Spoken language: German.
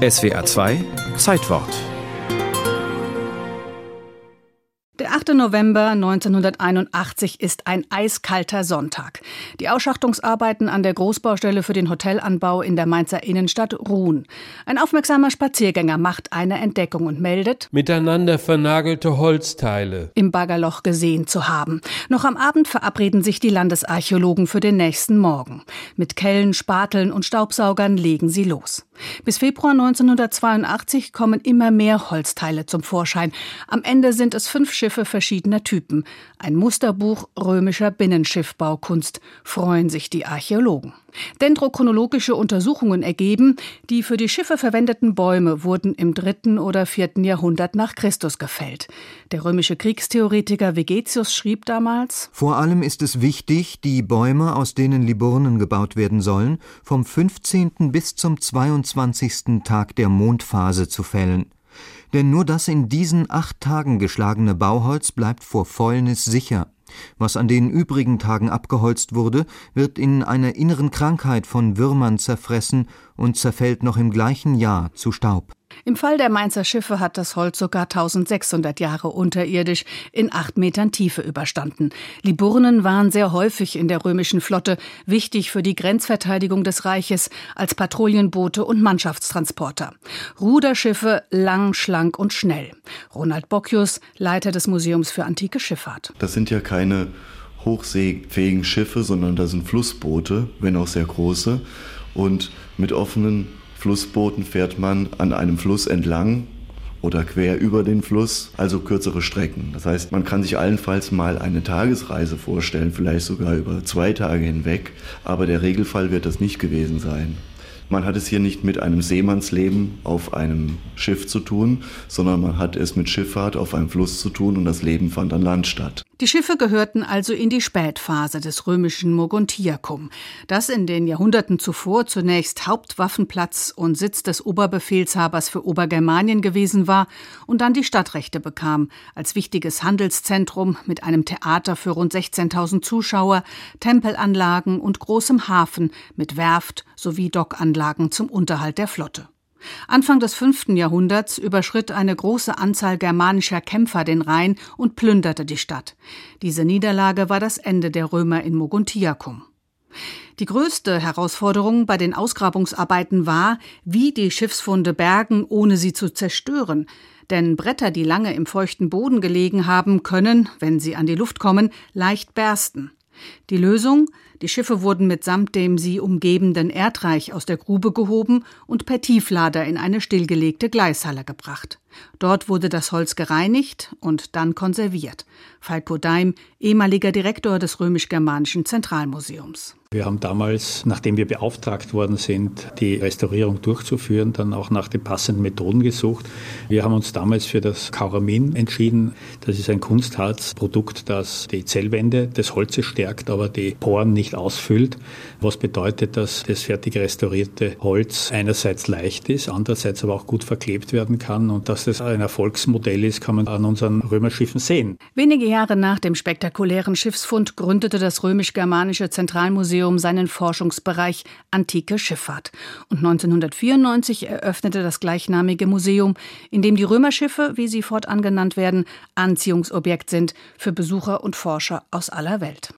SWA 2 Zeitwort 8. November 1981 ist ein eiskalter Sonntag. Die Ausschachtungsarbeiten an der Großbaustelle für den Hotelanbau in der Mainzer Innenstadt ruhen. Ein aufmerksamer Spaziergänger macht eine Entdeckung und meldet, miteinander vernagelte Holzteile im Baggerloch gesehen zu haben. Noch am Abend verabreden sich die Landesarchäologen für den nächsten Morgen. Mit Kellen, Spateln und Staubsaugern legen sie los. Bis Februar 1982 kommen immer mehr Holzteile zum Vorschein. Am Ende sind es fünf Schiffe verschiedener Typen. Ein Musterbuch römischer Binnenschiffbaukunst, freuen sich die Archäologen. Dendrochronologische Untersuchungen ergeben, die für die Schiffe verwendeten Bäume wurden im dritten oder vierten Jahrhundert nach Christus gefällt. Der römische Kriegstheoretiker Vegetius schrieb damals: Vor allem ist es wichtig, die Bäume, aus denen Liburnen gebaut werden sollen, vom 15. bis zum 22. Tag der Mondphase zu fällen. Denn nur das in diesen acht Tagen geschlagene Bauholz bleibt vor Fäulnis sicher. Was an den übrigen Tagen abgeholzt wurde, wird in einer inneren Krankheit von Würmern zerfressen und zerfällt noch im gleichen Jahr zu Staub. Im Fall der Mainzer Schiffe hat das Holz sogar 1600 Jahre unterirdisch in acht Metern Tiefe überstanden. Liburnen waren sehr häufig in der römischen Flotte, wichtig für die Grenzverteidigung des Reiches als Patrouillenboote und Mannschaftstransporter. Ruderschiffe lang, schlank und schnell. Ronald Bocchius, Leiter des Museums für antike Schifffahrt. Das sind ja keine hochseefähigen Schiffe, sondern das sind Flussboote, wenn auch sehr große und mit offenen Flussbooten fährt man an einem Fluss entlang oder quer über den Fluss, also kürzere Strecken. Das heißt, man kann sich allenfalls mal eine Tagesreise vorstellen, vielleicht sogar über zwei Tage hinweg, aber der Regelfall wird das nicht gewesen sein. Man hat es hier nicht mit einem Seemannsleben auf einem Schiff zu tun, sondern man hat es mit Schifffahrt auf einem Fluss zu tun und das Leben fand an Land statt. Die Schiffe gehörten also in die Spätphase des römischen Mogontiacum, das in den Jahrhunderten zuvor zunächst Hauptwaffenplatz und Sitz des Oberbefehlshabers für Obergermanien gewesen war und dann die Stadtrechte bekam, als wichtiges Handelszentrum mit einem Theater für rund 16.000 Zuschauer, Tempelanlagen und großem Hafen mit Werft sowie Dockanlagen zum Unterhalt der Flotte. Anfang des fünften Jahrhunderts überschritt eine große Anzahl germanischer Kämpfer den Rhein und plünderte die Stadt. Diese Niederlage war das Ende der Römer in Mogontiacum. Die größte Herausforderung bei den Ausgrabungsarbeiten war, wie die Schiffsfunde bergen, ohne sie zu zerstören. Denn Bretter, die lange im feuchten Boden gelegen haben, können, wenn sie an die Luft kommen, leicht bersten. Die Lösung? Die Schiffe wurden mitsamt dem sie umgebenden Erdreich aus der Grube gehoben und per Tieflader in eine stillgelegte Gleishalle gebracht. Dort wurde das Holz gereinigt und dann konserviert. Falko Daim, ehemaliger Direktor des römisch-germanischen Zentralmuseums. Wir haben damals, nachdem wir beauftragt worden sind, die Restaurierung durchzuführen, dann auch nach den passenden Methoden gesucht. Wir haben uns damals für das Kauramin entschieden. Das ist ein Kunstharzprodukt, das die Zellwände des Holzes stärkt, aber die Poren nicht ausfüllt. Was bedeutet, dass das fertig restaurierte Holz einerseits leicht ist, andererseits aber auch gut verklebt werden kann. Und dass das ein Erfolgsmodell ist, kann man an unseren Römerschiffen sehen. Wenige Jahre nach dem spektakulären Schiffsfund gründete das römisch-germanische Zentralmuseum Museum seinen Forschungsbereich Antike Schifffahrt. Und 1994 eröffnete das gleichnamige Museum, in dem die Römerschiffe, wie sie fortan genannt werden, Anziehungsobjekt sind für Besucher und Forscher aus aller Welt.